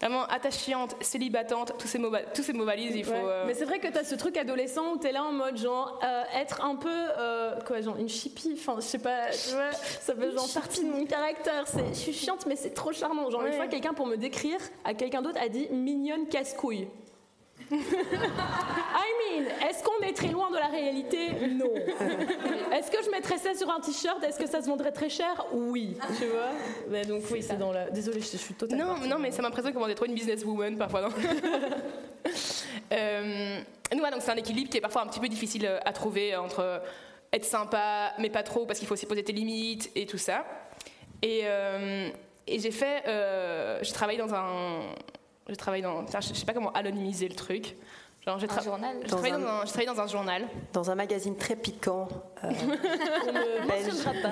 vraiment, attachante, célibatante, tous ces mots, tous ces mots valises, il faut. Ouais. euh, Mais c'est vrai que t'as ce truc adolescent où t'es là en mode genre euh, être un peu euh, quoi genre une chippie enfin je sais pas tu vois ça fait genre partie de mon caractère c'est je suis chiante mais c'est trop charmant genre une Ouais. fois quelqu'un pour me décrire à quelqu'un d'autre a dit mignonne casse-couille I mean, est-ce qu'on est très loin de la réalité? Non. Est-ce que je mettrais ça sur un t-shirt? Est-ce que ça se vendrait très cher? Oui. Tu vois? Mais donc oui, c'est dans la. Désolée, je, je suis totalement. Non, non, mais ça m'impressionne comment t'es trop une businesswoman parfois. Non? Euh, donc c'est un équilibre qui est parfois un petit peu difficile euh, à trouver entre euh, être sympa, mais pas trop, parce qu'il faut aussi poser tes limites et tout ça. Et, euh, et j'ai fait, euh, j'ai travaillé dans un, je travaille dans, je je sais pas comment anonymiser le truc. Genre, j'ai Un tra- Dans travaillé un- dans un- travaillé dans un journal. Dans un magazine très piquant. euh, pas.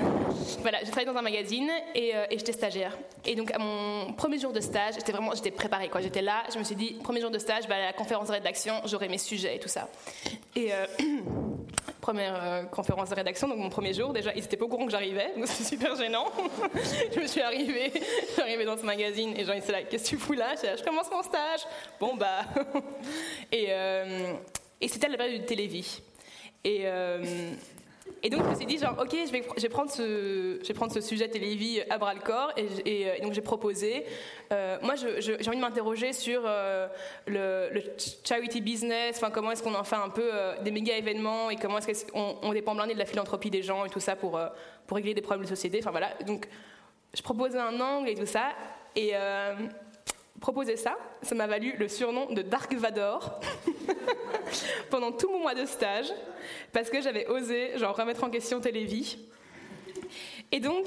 Voilà, j'ai travaillé dans un magazine et, euh, et j'étais stagiaire. Et donc à mon premier jour de stage, j'étais vraiment, j'étais préparée quoi. J'étais là, je me suis dit premier jour de stage, bah, à la conférence de rédaction, j'aurai mes sujets et tout ça. Et euh, première euh, conférence de rédaction, donc mon premier jour, déjà ils étaient pas au courant que j'arrivais, donc c'est super gênant. je me suis arrivée, je suis arrivée dans ce magazine et genre ils étaient là, qu'est-ce que tu fous là? Je commence mon stage. Bon bah. et euh, et c'était à la période du télévie. Et euh, et donc je me suis dit genre ok je vais, prendre ce je vais prendre sujet télévis à bras le corps et, donc j'ai proposé euh, moi j'ai envie de m'interroger sur euh, le, le ch- charity business enfin comment est-ce qu'on en fait un peu euh, des méga événements et comment est-ce qu'on on dépend blindé de la philanthropie des gens et tout ça pour pour régler des problèmes de société enfin voilà. Donc je proposais un angle et tout ça et proposer ça ça m'a valu le surnom de Dark Vador pendant tout mon mois de stage parce que j'avais osé genre remettre en question Télévie. Et donc,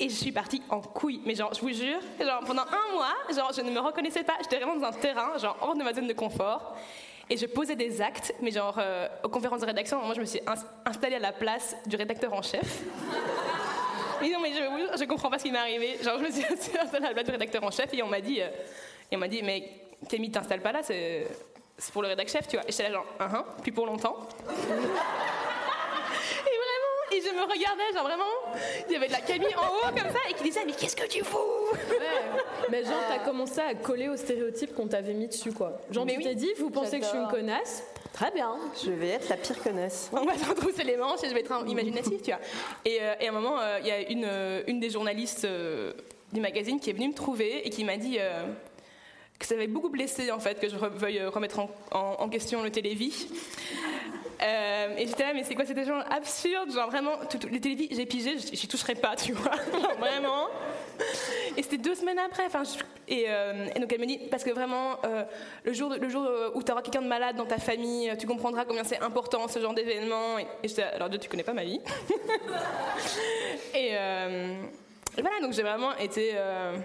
et je suis partie en couille. Mais genre, je vous jure, genre pendant un mois, genre je ne me reconnaissais pas. J'étais vraiment dans un terrain, genre hors de ma zone de confort. Et je posais des actes, mais genre euh, aux conférences de rédaction, moi je me suis ins- installée à la place du rédacteur en chef. Mais non, mais je comprends pas ce qui m'est arrivé. Genre, je me suis installée à la place du rédacteur en chef et on m'a dit, euh, et on m'a dit, mais Camille, t'installes pas là, c'est c'est pour le rédac chef, tu vois. Et j'étais là genre, ah ah, puis pour longtemps. et vraiment, et je me regardais, genre vraiment, il y avait de la Camille en haut comme ça et qui disait, mais qu'est-ce que tu fous? Mais genre, t'as commencé à coller aux stéréotypes qu'on t'avait mis dessus, quoi. Genre, Mais tu oui. t'es dit, vous pensez que je suis une connasse? Très bien. Je vais être la pire connasse. On va se retrousser les manches et je vais être un- imaginatif, tu vois. Et, euh, et à un moment, euh, il y a une, euh, une des journalistes euh, du magazine qui est venue me trouver et qui m'a dit euh, que ça avait beaucoup blessé en fait que je veuille euh, remettre en, question le télévis. Euh, et j'étais là, mais c'est quoi C'était genre absurde, genre vraiment, tout, tout- les télévis, j'ai pigé, j'y toucherai pas, tu vois, vraiment. Et c'était deux semaines après. Enfin, euh, et donc elle me dit parce que vraiment le jour le jour où tu auras quelqu'un de malade dans ta famille, tu comprendras combien c'est important ce genre d'événement. Et, et j'étais alors Dieu, tu connais pas ma vie. et, voilà, donc j'ai vraiment été. euh,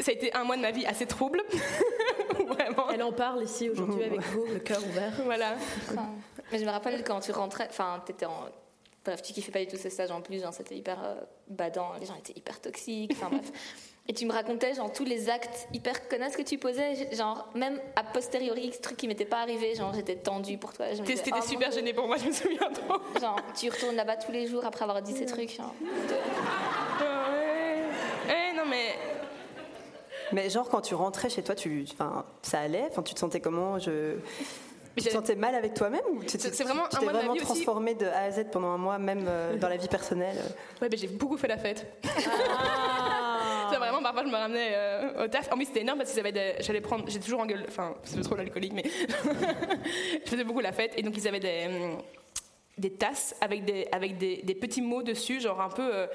Ça a été un mois de ma vie assez trouble, vraiment. Elle en parle ici aujourd'hui avec vous, le cœur ouvert. Voilà. Enfin, mais je me rappelle quand tu rentrais, enfin, t'étais en. Bref, tu kiffais pas du tout ce stage en plus, genre, c'était hyper euh, badant, les gens étaient hyper toxiques, enfin bref. Et tu me racontais, genre, tous les actes hyper connasses que tu posais, genre, même a posteriori, ce truc qui m'était pas arrivé, genre, j'étais tendue pour toi. C'était oh, super mon gêné pour moi, je me souviens trop. Genre, tu retournes là-bas tous les jours après avoir dit ces trucs. genre. Ouais, Mais genre, quand tu rentrais chez toi, tu, ça allait? Tu te sentais comment? Je... Tu te sentais mal avec toi-même ou tu C'est vraiment tu un t'es de ma vraiment vie aussi. transformée de A à Z pendant un mois, même euh, dans la vie personnelle? Ouais, ben j'ai beaucoup fait la fête. Ah. C'est vraiment, parfois, je me ramenais euh, au taf. En plus, c'était énorme parce que j'allais prendre. J'ai toujours engueulé. Enfin, c'est trop l'alcoolique, mais. je faisais beaucoup la fête. Et donc, ils avaient des, hum, des tasses avec, des, avec des, des petits mots dessus, genre un peu euh,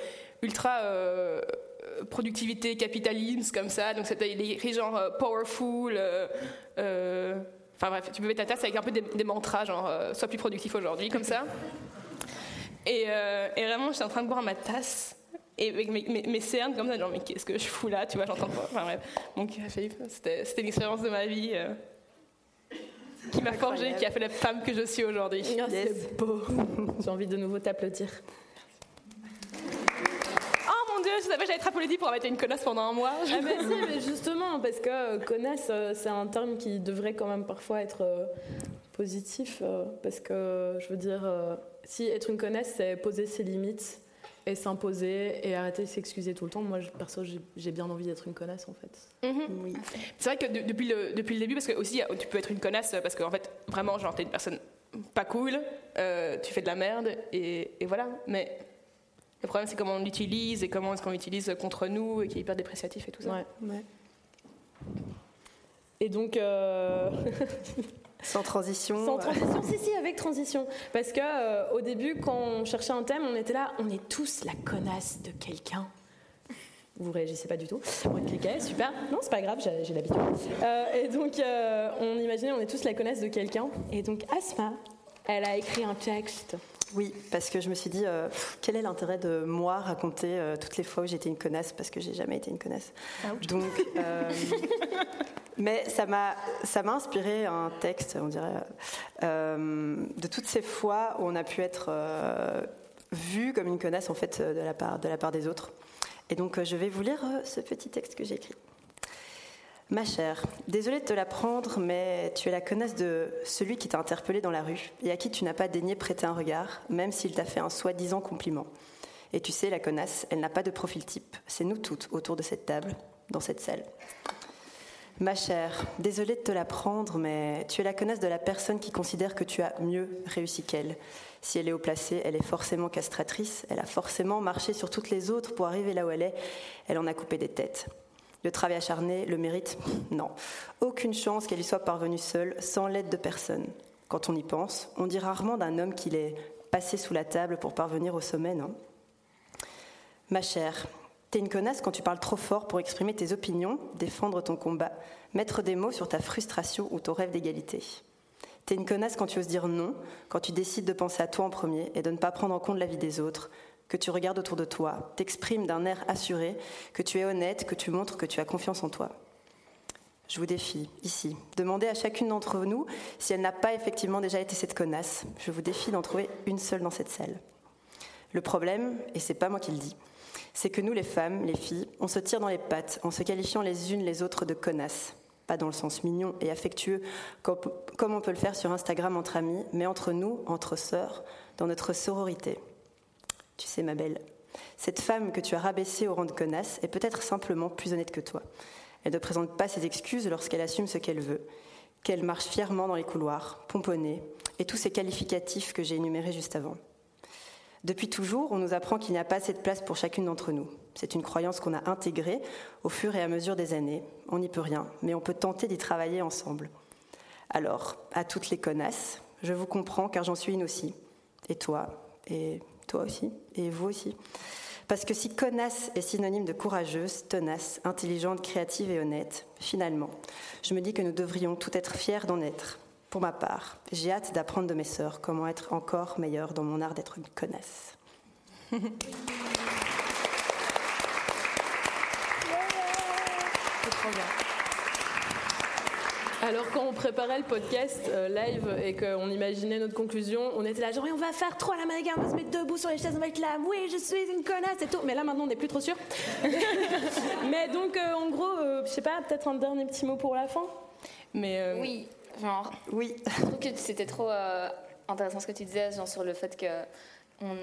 ultra. euh, productivité, capitalisme, comme ça. Donc, c'était écrit genre euh, powerful. euh, euh, Enfin, bref, tu buvais ta tasse avec un peu des, des mantras, genre euh, sois plus productif aujourd'hui, comme ça. Et, euh, et vraiment, j'étais en train de boire ma tasse. Et avec mes, mes- mes cernes comme ça, genre, mais qu'est-ce que je fous là Tu vois, j'entends pas. Enfin bref. Euh, Philippe, c'était c'était une expérience de ma vie euh, qui m'a forgée, qui a fait la femme que je suis aujourd'hui. Ah, C'est beau. J'ai envie de nouveau t'applaudir. Dieu, je savais que j'allais être applaudie pour avoir été une connasse pendant un mois. Ah ben si, mais justement, parce que euh, connasse, euh, c'est un terme qui devrait quand même parfois être euh, positif, parce que je veux dire, si être une connasse, c'est poser ses limites et s'imposer et arrêter de s'excuser tout le temps. Moi, je- perso, j'ai- bien envie d'être une connasse en fait. Mhm. C'est vrai que de- depuis, le, depuis le début, parce que aussi tu peux être une connasse, parce qu'en fait, vraiment, genre, t'es une personne pas cool, tu fais de la merde, et, et voilà. Mais le problème, c'est comment on l'utilise et comment est-ce qu'on l'utilise contre nous, et qui est hyper dépréciatif et tout ça. Ouais, ouais. Et donc, euh, Sans transition. Sans euh, transition, si, si, avec transition. Parce que euh, au début, quand on cherchait un thème, on était là, on est tous la connasse de quelqu'un. Vous réagissez pas du tout. On cliquait, super. Non, c'est pas grave, j'ai j'ai l'habitude. Euh, et donc, euh, on imaginait, on est tous la connasse de quelqu'un. Et donc, Asma, elle a écrit un texte. Oui, parce que je me suis dit, euh, quel est l'intérêt de moi raconter euh, toutes les fois où j'étais une connasse, parce que j'ai jamais été une connasse? Donc, euh, mais ça m'a, ça m'a inspiré un texte, on dirait, de toutes ces fois où on a pu être vu comme une connasse en fait de la part, de la part des autres. Et donc, je vais vous lire ce petit texte que j'ai écrit. Ma chère, désolée de te l'apprendre, mais tu es la connasse de celui qui t'a interpellé dans la rue et à qui tu n'as pas daigné prêter un regard, même s'il t'a fait un soi-disant compliment. Et tu sais, la connasse, elle n'a pas de profil type. C'est nous toutes autour de cette table, dans cette salle. Ma chère, désolée de te l'apprendre, mais tu es la connasse de la personne qui considère que tu as mieux réussi qu'elle. Si elle est haut placée, elle est forcément castratrice, elle a forcément marché sur toutes les autres pour arriver là où elle est, elle en a coupé des têtes. Le travail acharné, le mérite Non. Aucune chance qu'elle y soit parvenue seule, sans l'aide de personne. Quand on y pense, on dit rarement d'un homme qu'il est passé sous la table pour parvenir au sommet, non Ma chère, t'es une connasse quand tu parles trop fort pour exprimer tes opinions, défendre ton combat, mettre des mots sur ta frustration ou ton rêve d'égalité. T'es une connasse quand tu oses dire non, quand tu décides de penser à toi en premier et de ne pas prendre en compte la vie des autres, que tu regardes autour de toi, t'exprimes d'un air assuré, que tu es honnête, que tu montres que tu as confiance en toi. Je vous défie, ici, demandez à chacune d'entre nous si elle n'a pas effectivement déjà été cette connasse. Je vous défie d'en trouver une seule dans cette salle. Le problème, et c'est pas moi qui le dis, c'est que nous les femmes, les filles, on se tire dans les pattes en se qualifiant les unes les autres de connasses. Pas dans le sens mignon et affectueux comme comme on peut le faire sur Instagram entre amis, mais entre nous, entre sœurs, dans notre sororité. Tu sais, ma belle, cette femme que tu as rabaissée au rang de connasse est peut-être simplement plus honnête que toi. Elle ne présente pas ses excuses lorsqu'elle assume ce qu'elle veut, qu'elle marche fièrement dans les couloirs, pomponnée, et tous ces qualificatifs que j'ai énumérés juste avant. Depuis toujours, on nous apprend qu'il n'y a pas assez de place pour chacune d'entre nous. C'est une croyance qu'on a intégrée au fur et à mesure des années. On n'y peut rien, mais on peut tenter d'y travailler ensemble. Alors, à toutes les connasses, je vous comprends car j'en suis une aussi. Et toi, et toi aussi, et vous aussi. Parce que si connasse est synonyme de courageuse, tenace, intelligente, créative et honnête, finalement, je me dis que nous devrions tout être fiers d'en être. Pour ma part, j'ai hâte d'apprendre de mes sœurs comment être encore meilleure dans mon art d'être une connasse. Alors quand on préparait le podcast euh, live et qu'on imaginait notre conclusion, on était là genre on va faire trop à l'américain, on va se mettre debout sur les chaises, on va être là, oui je suis une connasse et tout. Mais là maintenant on n'est plus trop sûr. Mais donc euh, en gros, euh, je sais pas, peut-être un dernier petit mot pour la fin. Mais euh, Oui, genre, Oui, je trouve que c'était trop euh, intéressant ce que tu disais, genre sur le fait que on,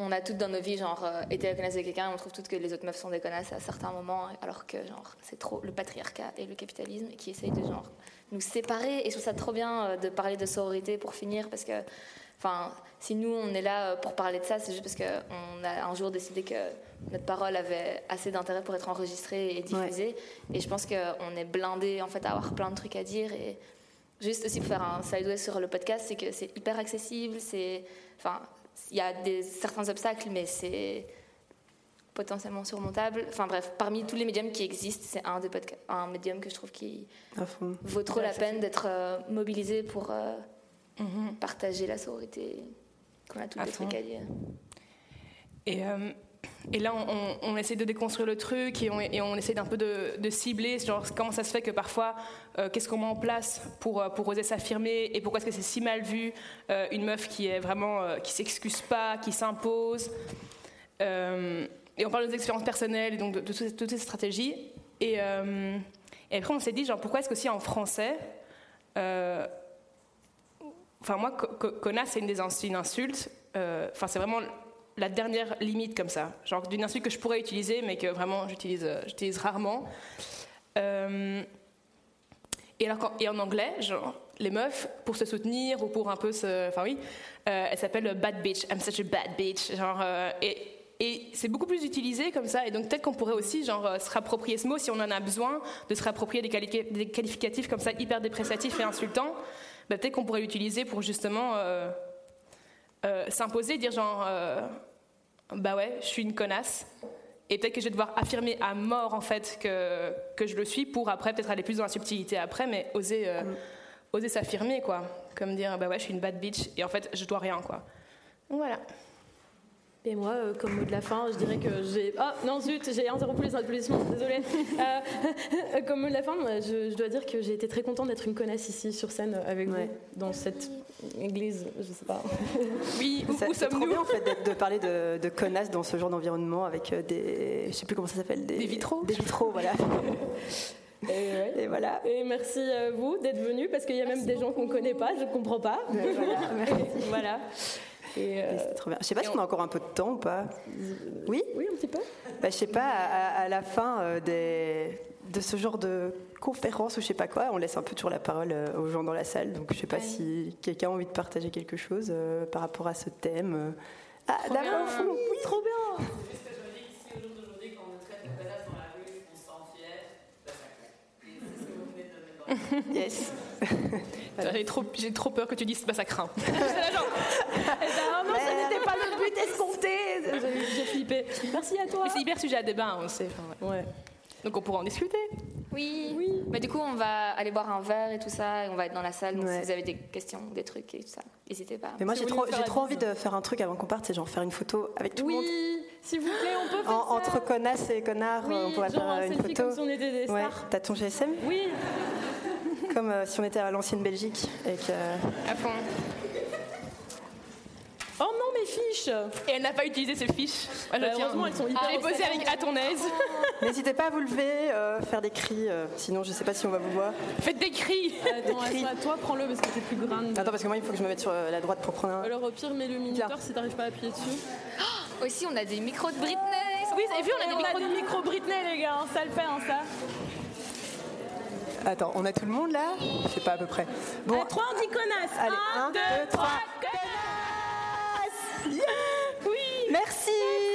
on a toutes dans nos vies, genre, euh, été la connasse de quelqu'un, on trouve toutes que les autres meufs sont des connasses à certains moments, alors que, genre, c'est trop le patriarcat et le capitalisme qui essayent de, genre, nous séparer. Et je trouve ça trop bien euh, de parler de sororité pour finir, parce que, enfin, si nous, on est là euh, pour parler de ça, c'est juste parce qu'on a un jour décidé que notre parole avait assez d'intérêt pour être enregistrée et diffusée. Et je pense qu'on est blindé, en fait, à avoir plein de trucs à dire. Et juste aussi pour faire un sideway sur le podcast, c'est que c'est hyper accessible, c'est, enfin, il y a des, certains obstacles, mais c'est potentiellement surmontable. Enfin bref, parmi tous les médiums qui existent, c'est un, des un médium que je trouve qui vaut trop la peine d'être euh, mobilisé pour euh, mhm. partager la sororité qu'on a tous les trucs à dire. Et euh, et là, on, essaie de déconstruire le truc et on, essaie d'un peu de, cibler genre, comment ça se fait que parfois, euh, qu'est-ce qu'on met en place pour, euh, pour oser s'affirmer et pourquoi est-ce que c'est si mal vu euh, une meuf qui est vraiment, qui s'excuse pas, qui s'impose. et on parle de nos expériences personnelles et donc de, toutes, ces, stratégies. Et, après, on s'est dit, genre, pourquoi est-ce que si en français, enfin moi, connasse, c'est une, une insulte. Enfin, c'est vraiment la dernière limite comme ça, genre d'une insulte que je pourrais utiliser, mais que vraiment j'utilise, euh, j'utilise rarement. Euh, et, alors, et en anglais, genre, les meufs, pour se soutenir ou pour un peu se. Enfin, oui, euh, elles s'appellent bad bitch. I'm such a bad bitch. Genre, et, et c'est beaucoup plus utilisé comme ça. Et donc, peut-être qu'on pourrait aussi genre, se rapproprier ce mot si on en a besoin, de se rapproprier des, des qualificatifs comme ça hyper dépréciatifs et insultants. Bah, peut-être qu'on pourrait l'utiliser pour justement s'imposer, dire genre bah ouais, je suis une connasse. Et peut-être que je vais devoir affirmer à mort en fait que, que je le suis pour après peut-être aller plus dans la subtilité après, mais oser, euh, mm. oser s'affirmer quoi. Comme dire bah ouais, je suis une bad bitch et en fait je dois rien quoi. Voilà. Et moi, euh, comme mot de la fin, je dirais que j'ai. Ah non, zut, j'ai interrompu les applaudissements, désolée. Euh, comme mot de la fin, je, dois dire que j'ai été très contente d'être une connasse ici sur scène avec vous, dans cette église, je sais pas. Oui, où, où sommes-nous trop bien en fait de parler de, de connasse dans ce genre d'environnement avec euh, des. Je sais plus comment ça s'appelle. Des, vitraux Des vitraux, voilà. Et, voilà. Et merci à vous d'être venus parce qu'il y a même des gens qu'on ne connaît pas, je ne comprends pas. voilà. voilà. Euh, c'est trop bien. Je sais pas si on... a encore un peu de temps ou pas. Oui? Oui, un petit peu. Bah, je sais pas, à, la fin euh, des, de ce genre de conférence ou je sais pas quoi, on laisse un peu toujours la parole euh, aux gens dans la salle. Donc je sais pas si quelqu'un a envie de partager quelque chose par rapport à ce thème. Ah, d'abord, oui, trop bien Yes. J'ai trop, j'ai trop peur que tu dises bah ça craint. genre, eh ben, non, ça n'était pas le but escompté. J'ai flippé. Merci à toi. Mais c'est hyper sujet à débat, on sait. ouais. Donc on pourra en discuter. Oui. oui. Bah, du coup, on va aller boire un verre et tout ça, et on va être dans la salle. Donc si vous avez des questions, des trucs et tout ça, n'hésitez pas. Mais moi, j'ai trop, j'ai trop envie de faire un truc avant qu'on parte, c'est genre faire une photo avec tout oui, le monde. Oui, s'il vous plaît, on peut faire ça. Entre connasses et connards, on pourrait faire une photo. Comme si on était des stars. Ouais. T'as ton GSM Oui comme euh, si on était à l'ancienne Belgique. Avec, À fond. Mes fiches Et elle n'a pas utilisé ses fiches. Bah, heureusement, elles sont hyper... Les avec à ton aise. N'hésitez pas à vous lever, euh, faire des cris, euh, sinon je ne sais pas si on va vous voir. Faites des cris Attends, toi, prends-le parce que c'est plus grande. Attends, parce que moi, il faut que je me mette sur la droite pour prendre un... Alors au pire, mets le minuteur si t'arrives pas à appuyer dessus. Oh, aussi, on a des micros de Britney Oui, vous avez vu, on a des, micros, de... micros Britney, les gars, ça le fait, hein, ça Attends, on a tout le monde là? Je sais pas à peu près. Bon, 3, on dit connasse. Allez, 1, 2, 3, connasse oui Merci.